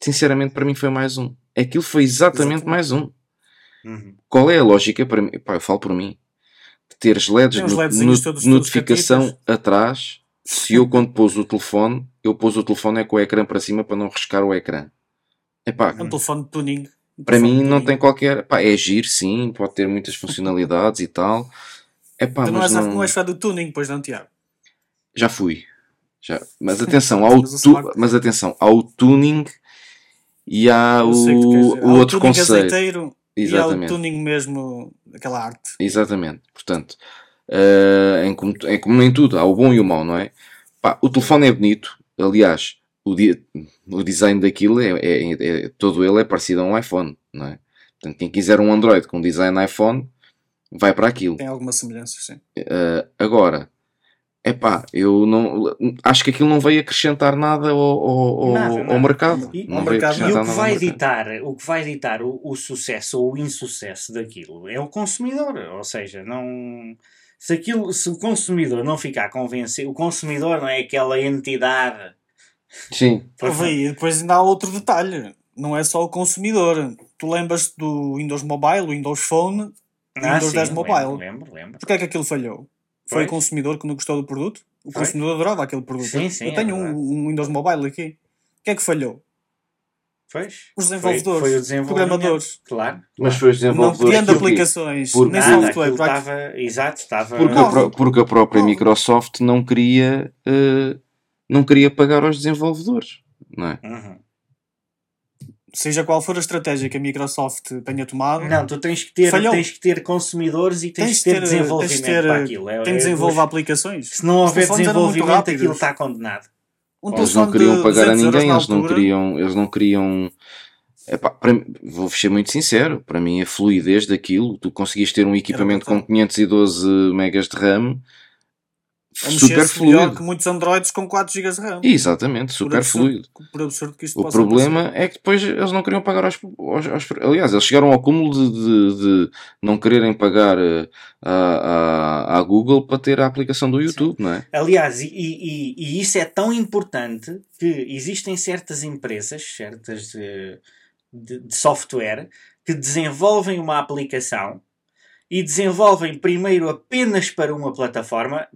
Sinceramente, para mim foi mais um. Aquilo foi exatamente, Exatamente. mais um. uhum. Qual é a lógica para mim? Pá, eu falo por mim. De teres LEDs no- todos- todos notificação catitas. atrás. Se eu quando pôs o telefone, eu pôs o telefone é com o ecrã para cima para não riscar o ecrã. Epá, É um telefone de tuning. Para Só um mim não tem qualquer. Pá, é giro, sim, pode ter muitas funcionalidades e tal. É pá, Tu não mas és, não. não és fã do tuning, pois não, Tiago? Já fui. Já. Mas atenção, ao tu... Mas atenção, ao tuning e há o, o o outro conceito. azeiteiro e há o Exatamente. tuning mesmo, aquela arte. Exatamente. Portanto, eh, em, como, em como em tudo, há o bom e o mau, não é? Pá, o telefone é bonito. Aliás, o, o design daquilo é, é- é- todo ele é parecido a um iPhone, não é? Portanto, quem quiser um Android com design iPhone, vai para aquilo. Tem alguma semelhança, sim. Uh, agora, é pá, eu não acho que aquilo não veio acrescentar nada ao, ao, ao- Nada, ao nada. mercado. E- ao mercado, E o que vai mercado. ditar, o que vai ditar o, o sucesso ou o insucesso daquilo é o consumidor. Ou seja, não. Se, aquilo, se o consumidor não ficar convencido, o consumidor não é aquela entidade. Sim, aí, e depois ainda há outro detalhe. Não é só o consumidor. Tu lembras do Windows Mobile, o Windows Phone? Windows 10 Mobile. Ah, Lembro, lembro. lembro. Porquê é que aquilo falhou? Foi Pois. o consumidor que não gostou do produto? O Foi. consumidor adorava aquele produto. Sim, sim, Eu é tenho um, verdade. um Windows Mobile aqui. O que é que falhou? Pois. Os Foi- desenvolvedores, Foi, o desenvolvimento. programadores. Claro. mas foi os Não desenvolvedores. criando porquê? aplicações, Por- nem Nada, software. estava. Exato, estava. Porque, a Não. pró- porque a própria Não. Microsoft não queria, uh, não queria pagar aos desenvolvedores. Não é? Uhum. Seja qual for a estratégia que a Microsoft tenha tomado, Não, tu tens que ter, Falhou. tens que ter consumidores e tens, Tens que ter, de ter, desenvolvimento ter, para aquilo. É, quem é desenvolve dos- aplicações. Se não houver desenvolvimento, aquilo está condenado. Um Eles não queriam pagar a 200 euros ninguém, eles não queriam, eles não queriam. Epá, para mim- vou ser muito sincero, para mim a fluidez daquilo, tu conseguias ter um equipamento com brutal. 512 megas de RAM a super mexer-se melhor fluido. que muitos Androids com 4 GB de RAM. Exatamente, super fluido. Absurdo O problema é que depois eles não queriam pagar aos, aos- aos- Aliás, eles chegaram ao cúmulo de, de- de não quererem pagar eh, à, à Google para ter a aplicação do YouTube, não é? Aliás, e, e- e isso é tão importante que existem certas empresas, certas de, de- de software, que desenvolvem uma aplicação e desenvolvem primeiro apenas para uma plataforma,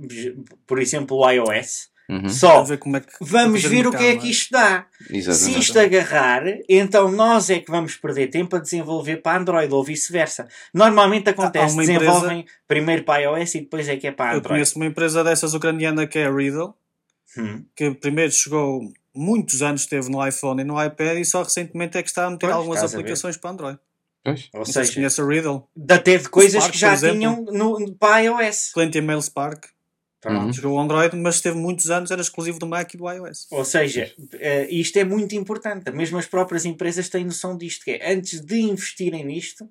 por exemplo o iOS, Uhum, só ver como é que vamos ver o que é que isto dá. Se exatamente. isto agarrar, então nós é que vamos perder tempo a desenvolver para Android ou vice-versa. Normalmente acontece, empresa- desenvolvem primeiro para iOS e depois é que é para Eu Android. conheço uma empresa dessas ucraniana que é a Riddle, Hum. que primeiro chegou, muitos anos esteve no iPhone e no iPad e só recentemente é que está a meter Pois, algumas estás a aplicações para Android. Pois. Ou Não seja, conhece a Riddle. até de coisas Spark, que já tinham no, para iOS. Cliente Email Spark. Pronto. Uhum. Ao Android, mas teve muitos anos, era exclusivo do Mac e do iOS. Ou seja, eh, isto é muito importante. Mesmo as próprias empresas têm noção disto, que é antes de investirem nisto,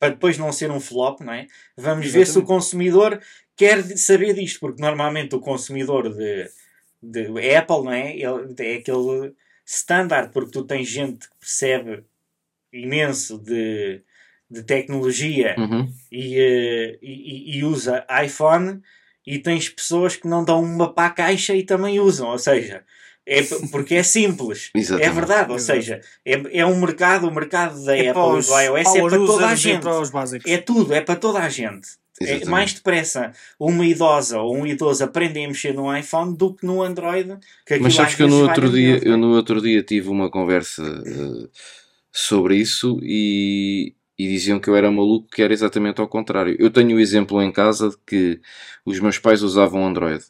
para depois não ser um flop, não é? Vamos ver se o Exatamente. consumidor quer saber disto, porque normalmente o consumidor de, de Apple, não é? Ele, é aquele standard, porque tu tens gente que percebe imenso de, de tecnologia Uhum. e, eh, e, e- e usa iPhone e tens pessoas que não dão uma para a caixa e também usam, ou seja, é porque é simples. É verdade, ou seja, é, é um mercado, o mercado da É para Apple e os do iOS é para toda a e gente. É tudo, é para toda a gente. É mais depressa uma idosa ou um idoso aprendem a mexer no iPhone do que no Android. Que Mas sabes que eu no outro dia, menos, eu é? no outro dia tive uma conversa eh, sobre isso e, e diziam que eu era maluco, que era exatamente ao contrário. Eu tenho o exemplo em casa de que os meus pais usavam Android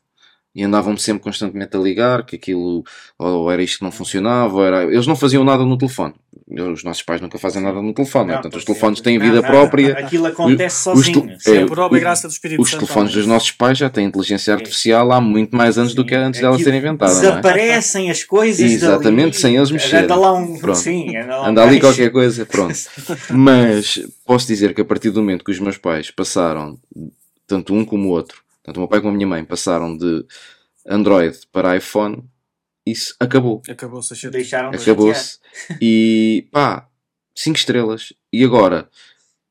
e andavam-me sempre constantemente a ligar que aquilo ou era isto que não funcionava, ou era... eles não faziam nada no telefone. Os nossos pais nunca fazem nada no telefone, não é? Não, portanto os porque- telefones têm não, vida não, própria. Aquilo acontece Os- os sozinho. é. Por obra e graça do Espírito Os Santo. telefones dos nossos pais já têm inteligência artificial há muito mais anos do que antes dela Aquilo ser inventada, não é? Desaparecem as coisas Exatamente, dali. sem eles mexerem. Anda lá um... Pronto. Sim, anda lá um Anda ali qualquer coisa, pronto. Mas posso dizer que a partir do momento que os meus pais passaram, tanto um como o outro, tanto o meu pai como a minha mãe, passaram de Android para iPhone, isso acabou. Acabou-se a shit. Deixaram. Acabou-se. E pá, 5 estrelas. E agora,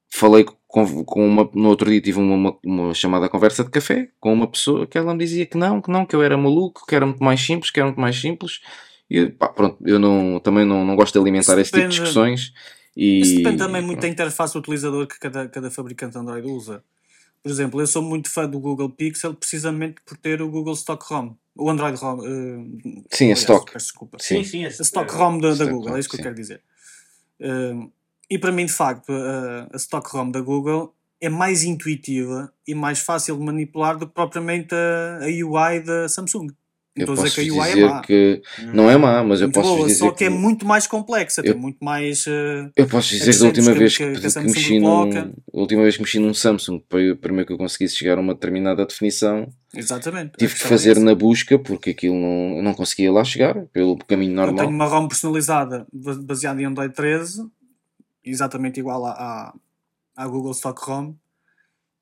falei com, com uma. No outro dia tive uma, uma, uma chamada conversa de café com uma pessoa que ela me dizia que não, que não, que eu era maluco, que era muito mais simples, que era muito mais simples. E pá, pronto, eu não, também não, não gosto de alimentar Isso esse tipo de discussões. E, Isso depende também muito da interface do utilizador que cada, cada fabricante Android usa. Por exemplo, eu sou muito fã do Google Pixel precisamente por ter o Google Stock ROM. O Android ROM. eh, Sim, a aliás, Stock. peço desculpa. Sim, Sim. sim. A Stock ROM da, da Google, é isso que eu sim. quero dizer. Eh, E para mim, de facto, a, a Stock ROM da Google é mais intuitiva e mais fácil de manipular do que propriamente a, a UI da Samsung. Eu estou a posso dizer que é dizer má. que não é má, mas eu Muito posso boa, dizer só que, é que muito mais complexa, Eu- tem muito mais. eh, Eu posso dizer que da última que- vez que- que, que mexi num, a última vez que mexi num Samsung para primeiro que eu conseguisse chegar a uma determinada definição, exatamente. tive que é fazer essa. na busca porque aquilo não, eu não conseguia lá chegar pelo caminho Eu normal. tenho uma ROM personalizada ba- baseada em Android 13, exatamente igual à, à, à Google Stock ROM,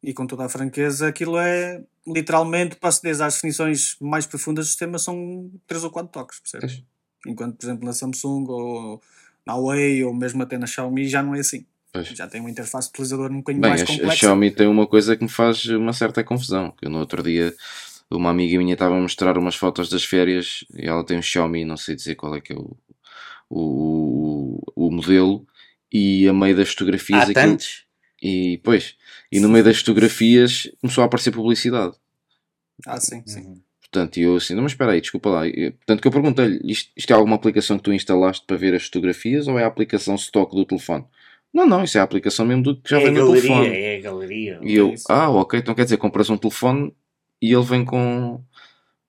e com toda a franqueza, aquilo é literalmente para aceder às definições mais profundas do sistema são 3 ou 4 toques, percebes? Pois. Enquanto, por exemplo, na Samsung ou na Huawei ou mesmo até na Xiaomi já não é assim. Pois. Já tem uma interface de utilizador um bocadinho Bem, mais a, a complexa. Xiaomi tem uma coisa que me faz uma certa confusão. que Eu no outro dia, uma amiga minha estava a mostrar umas fotos das férias e ela tem um Xiaomi, não sei dizer qual é que é o, o, o modelo, e a meio das fotografias Há aquilo- tantos. E pois, e no meio das fotografias começou a aparecer publicidade. Ah, sim, sim. Uhum. Portanto, e eu assim, não, mas espera aí, desculpa lá. Portanto, que eu perguntei-lhe, isto, isto é alguma aplicação que tu instalaste para ver as fotografias ou é a aplicação stock do telefone? Não, não, isso é a aplicação mesmo do que já É vem a no galeria, telefone. é a galeria. E eu, isso. ah, ok, então quer dizer, compras um telefone e ele vem com.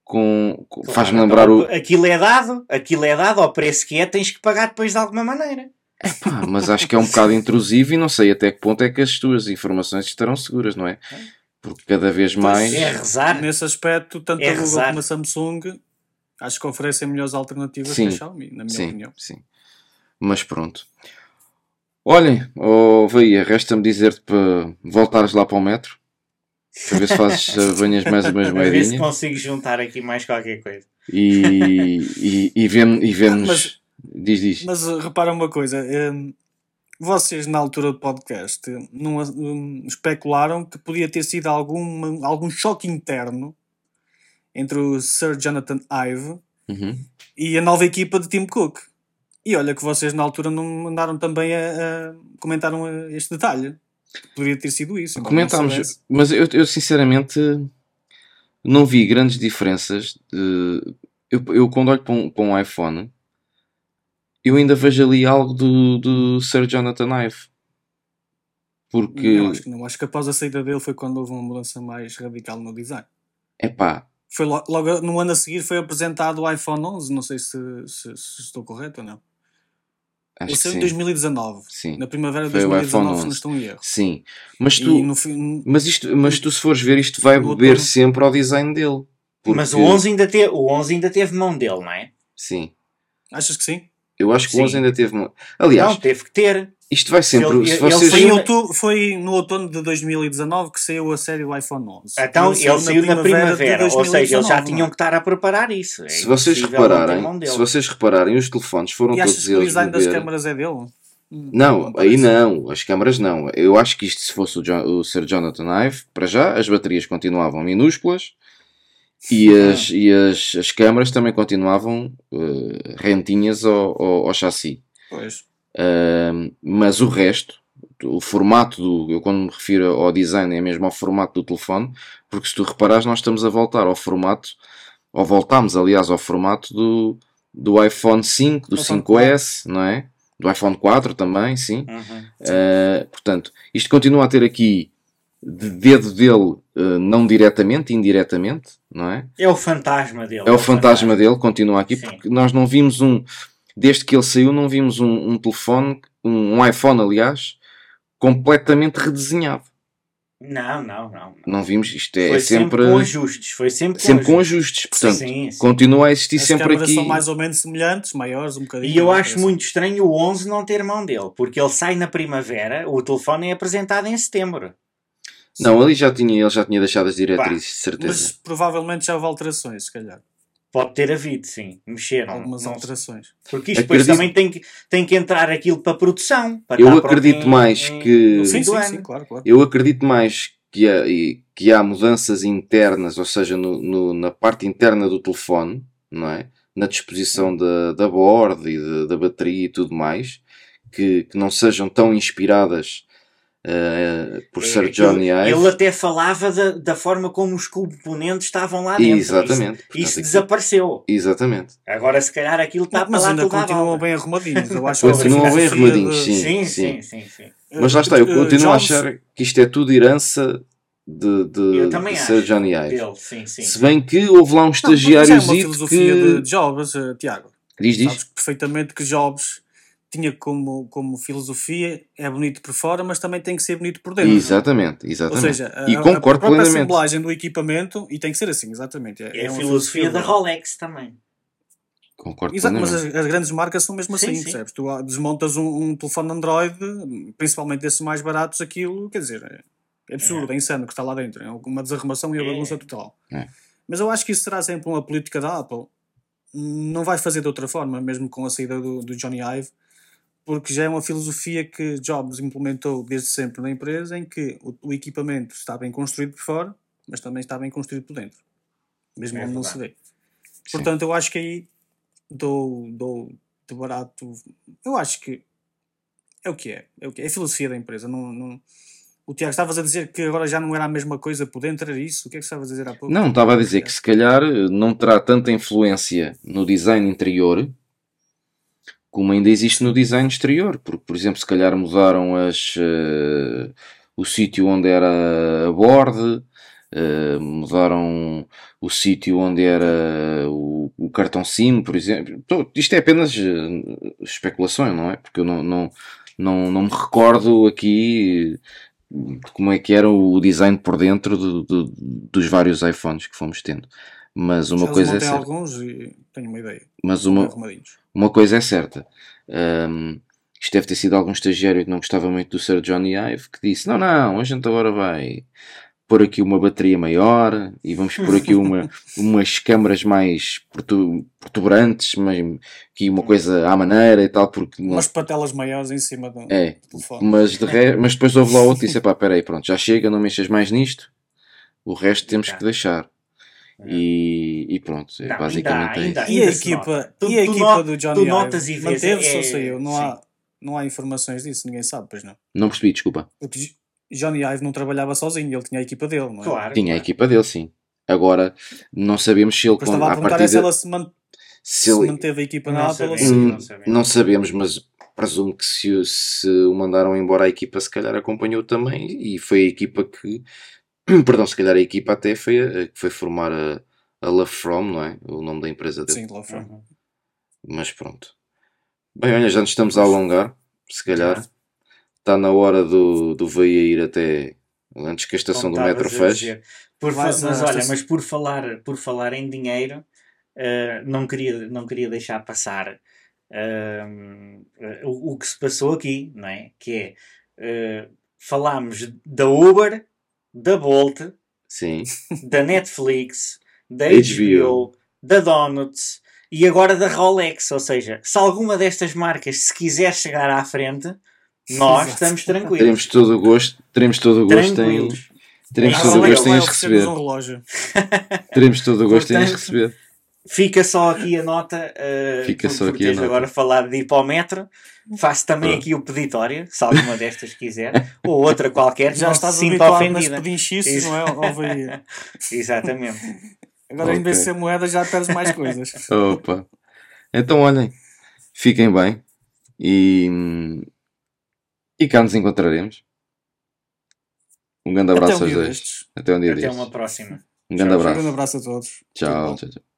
com, com- Claro, faz-me então, lembrar o. Aquilo é dado, aquilo é dado ao preço que é, tens que pagar depois de alguma maneira. Pá, mas acho que é um bocado intrusivo e não sei até que ponto é que as tuas informações estarão seguras, não é? Porque cada vez mais. É rezar. Nesse aspecto, tanto É a Google rezar. como a Samsung acho que oferecem melhores alternativas Sim, que a Xiaomi, na minha Sim, opinião. sim. Mas pronto. Olhem, oh, Veia, resta-me dizer-te para voltares lá para o metro. Para ver se fazes eh, banhas mais umas A ver se consigo juntar aqui mais qualquer coisa. E, e, e, vemos, e vemos. Mas- diz, diz. Mas uh, repara uma coisa, hum, vocês na altura do podcast não, hum, especularam que podia ter sido algum, algum choque interno entre o Sir Jonathan Ive Uhum. e a nova equipa de Tim Cook. E olha que vocês na altura não mandaram também a, a- comentaram este detalhe. Poderia ter sido isso. não Comentámos, mas eu, eu sinceramente não vi grandes diferenças. De, eu, eu quando olho para um, para um iPhone, eu ainda vejo ali algo do, do Sir Jonathan Ive. Porque, Eu acho que não. Acho que após a saída dele foi quando houve uma mudança mais radical no design. epá, Foi lo- logo no ano a seguir foi apresentado o iPhone 11, não sei se, se- se estou correto ou não. acho que saiu em sim. 2019, Sim, na primavera de Foi o 2019, iPhone se não 11. estou em erro. sim. Mas tu, no mas isto, mas tu se fores ver, isto vai beber sempre ao design dele. Mas o Porque- 11, ainda teve, o 11 ainda teve mão dele, não é? Sim. achas que sim? Eu acho que o Sim. 11 ainda teve. uma- Aliás, não, teve que ter. isto vai sempre. Ele- se ele vocês. Saiu- foi no outono de 2019 que saiu a série do iPhone 11. Então ele saiu na primavera, ou seja, eles já 2019, tinham que estar a preparar isso. É Se vocês repararem, se vocês repararem, os telefones foram E todos que o eles design das câmaras é dele? Hum, Não, aí não, as câmaras não. Eu acho que isto, se fosse o, Jo- o Sir Jonathan Ive, para já as baterias continuavam minúsculas e as, e as, as câmaras também continuavam eh, rentinhas ao, ao, ao chassi. Pois. Ahm, mas o resto, o formato do. Eu quando me refiro ao design é mesmo ao formato do telefone, porque se tu reparares, nós estamos a voltar ao formato, ou voltámos aliás ao formato do, do iPhone 5, do iPhone 5S, não é? Do iPhone 4 também, sim. Uhum. Uh, portanto, isto continua a ter aqui de dedo dele, uh, não diretamente, indiretamente, não é? É o fantasma dele. É o fantasma dele, continua aqui, Sim. porque nós não vimos um, desde que ele saiu, não vimos um, um telefone, um, um iPhone, aliás, completamente redesenhado. Não, não, não. Não vimos, isto é, foi é sempre, com ajustes. Foi sempre, sempre com ajustes. ajustes. Portanto, Sim, sim. continua a existir As sempre aqui. são mais ou menos semelhantes, maiores, um bocadinho. E eu não acho muito estranho o 11 não ter mão dele, porque ele sai na primavera, o telefone é apresentado em setembro. Não, ali já tinha, ele já tinha deixado as diretrizes, de certeza. Mas provavelmente já houve alterações, se calhar. Pode ter havido, sim. Mexeram. Algumas não- alterações. Porque isto depois Acredito- também tem que, tem que entrar aquilo para produção. Para Eu acredito em- mais em- que- no Sim, sim, ano. sim, claro, claro. Eu acredito mais que há, que há mudanças internas, ou seja, no- no- na parte interna do telefone, não é? Na disposição da, da board e de- da bateria e tudo mais, que, que não sejam tão inspiradas uh, por É, Sir Johnny Ive. Ele até falava da, da forma como os componentes estavam lá dentro. Exatamente. Isso, isso desapareceu. Exatamente. Agora, se calhar, aquilo está para Mas lá ainda continuam bem arrumadinhos. Eu acho que Continuam a bem arrumadinhos, sim. Sim, sim, sim, sim. Mas lá está, eu Eh, continuo a achar que isto é tudo herança de, de, de. Sir Johnny Ive. Sim, sim. Se bem que houve lá um Não, mas é estagiário uma filosofia que. de Jobs, eh, Tiago. Diz, diz. Sabes perfeitamente que Jobs tinha como, como filosofia é bonito por fora, mas também tem que ser bonito por dentro. Exatamente, Ou exatamente. seja, a, e a- a concordo própria plenamente. assemblagem do equipamento, e tem que ser assim, exatamente. É a uma filosofia da Rolex também. Concordo Exato, mas as, as grandes marcas são mesmo Sim, assim, sim. percebes? Tu ah, desmontas um, um telefone Android, principalmente desses mais baratos, aquilo, quer dizer, é, é absurdo, é. insano o que está lá dentro. É uma desarrumação e a É. bagunça total. É. Mas eu acho que isso será sempre uma política da Apple. Não vai fazer de outra forma, mesmo com a saída do, do Johnny Ive, porque já é uma filosofia que Jobs implementou desde sempre na empresa, em que o, o equipamento está bem construído por fora, mas também está bem construído por dentro. Mesmo É onde não se vê. Portanto, eu acho que aí dou, dou de barato. Eu acho que é o que é. É, o que é. É a filosofia da empresa. Não, não... O Tiago, estavas a dizer que agora já não era a mesma coisa por dentro, era isso? O que é que estavas a dizer há pouco? Não, estava a dizer que se calhar não terá tanta influência no design interior como ainda existe no design exterior. Porque, por exemplo, se calhar mudaram as, eh, o sítio onde era a borda, eh, mudaram o sítio onde era o, o cartão SIM, por exemplo. Isto é apenas eh, especulações, não é? Porque eu não, não, não, não me recordo aqui como é que era o design por dentro do- do- dos vários iPhones que fomos tendo. Mas uma Eles coisa é certa. alguns e tenho uma ideia. Mas uma, uma coisa é certa. Hum, isto deve ter sido algum estagiário que não gostava muito do Sir Johnny Ive que disse: Não, não, a gente agora vai pôr aqui uma bateria maior e vamos pôr aqui uma, umas câmaras mais protu- protuberantes, mas aqui uma coisa à maneira e tal, porque não- Umas patelas maiores em cima do, é. telefone. Mas, de re... mas depois houve lá outro e disse: Pá, peraí, pronto, já chega, não mexas mais nisto, o resto temos que deixar. E, e pronto, é Não, basicamente ainda é ainda há. isso. E a se equipa. Tu- e a tu equipa no- do tu Johnny notas Ive e vês, manteve-se ou é- saiu? Não sim. há, não há informações disso, ninguém sabe, pois não. Não percebi, desculpa. Porque Johnny Ive não trabalhava sozinho, ele tinha a equipa dele, não é? Claro. Tinha a claro. equipa dele, sim. Agora, não sabemos se ele, Depois com, estava a perguntar é se partida, ela se, man- se se ele- manteve a equipa Não na Apple ou sabemos. se... Hum, não sabemos. não sabemos, mas presumo que se, o- se o mandaram embora a equipa, se calhar acompanhou também e foi a equipa que, perdão, se calhar a equipa até foi a, que foi formar a, a Love From, não é? O nome da empresa dele. Sim, lá foi. Uhum. Mas pronto. Bem, olha, já nos estamos a alongar, se calhar. Está na hora do, do veio ir até antes que a estação Como do metro feche. Por à mas olha, mas por falar, por falar em dinheiro, eh, não, queria, não queria deixar passar eh, o, o que se passou aqui, não é? Que é, eh, falámos da Uber, da Bolt, Sim, da Netflix, da HBO. HBO, da Donuts e agora da Rolex. Ou seja, se alguma destas marcas se quiser chegar à frente, nós Exato. estamos tranquilos. teremos todo o gosto, teremos todo o gosto em, teremos todo o gosto em as receber. um relógio. Teremos todo o gosto em as receber. Fica só aqui a nota. uh, Fica só aqui a nota. agora falado de ir para o metro. Faço também Pronto. aqui o peditório, se alguma destas quiser, ou outra qualquer, Já estás se nas ofendida. pedinchices, Isso. não é? Exatamente. Agora, em vez de ser moeda, já perdes mais coisas. Opa. Então, olhem, fiquem bem e, e cá nos encontraremos. Um grande abraço um aos dois. Até um dia Até destes. uma próxima. Um grande Tchau, Um abraço. grande abraço a todos. Tchau, tchau, tchau.